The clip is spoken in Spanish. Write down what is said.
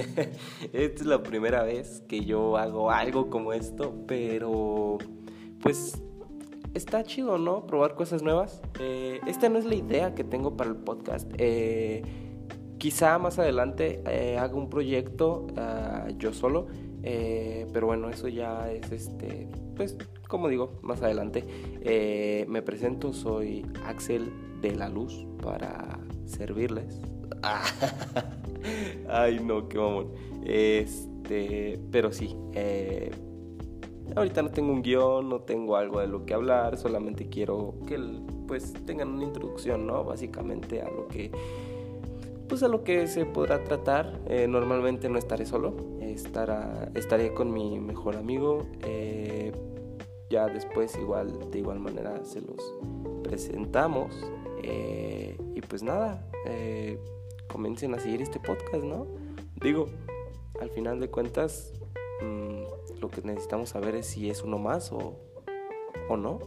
Esta es la primera vez que yo hago algo como esto, pero pues está chido, ¿no? Probar cosas nuevas. Eh, esta no es la idea que tengo para el podcast. Eh, quizá más adelante eh, haga un proyecto ah, yo solo, pero bueno, eso ya es este, pues como digo, más adelante. me presento, soy Axel de la Luz para servirles. Ay, no, qué mamón. Este, pero sí, Ahorita no tengo un guion, no tengo algo de lo que hablar, solamente quiero que pues tengan una introducción, ¿no? Básicamente a lo que pues a lo que se podrá tratar. Eh, normalmente no estaré solo, estará, estaré con mi mejor amigo. Eh, ya después igual de igual manera se los presentamos. Eh, y pues nada, comiencen a seguir este podcast, ¿no? Digo, al final de cuentas, mm, lo que necesitamos saber es si es uno más o, o no.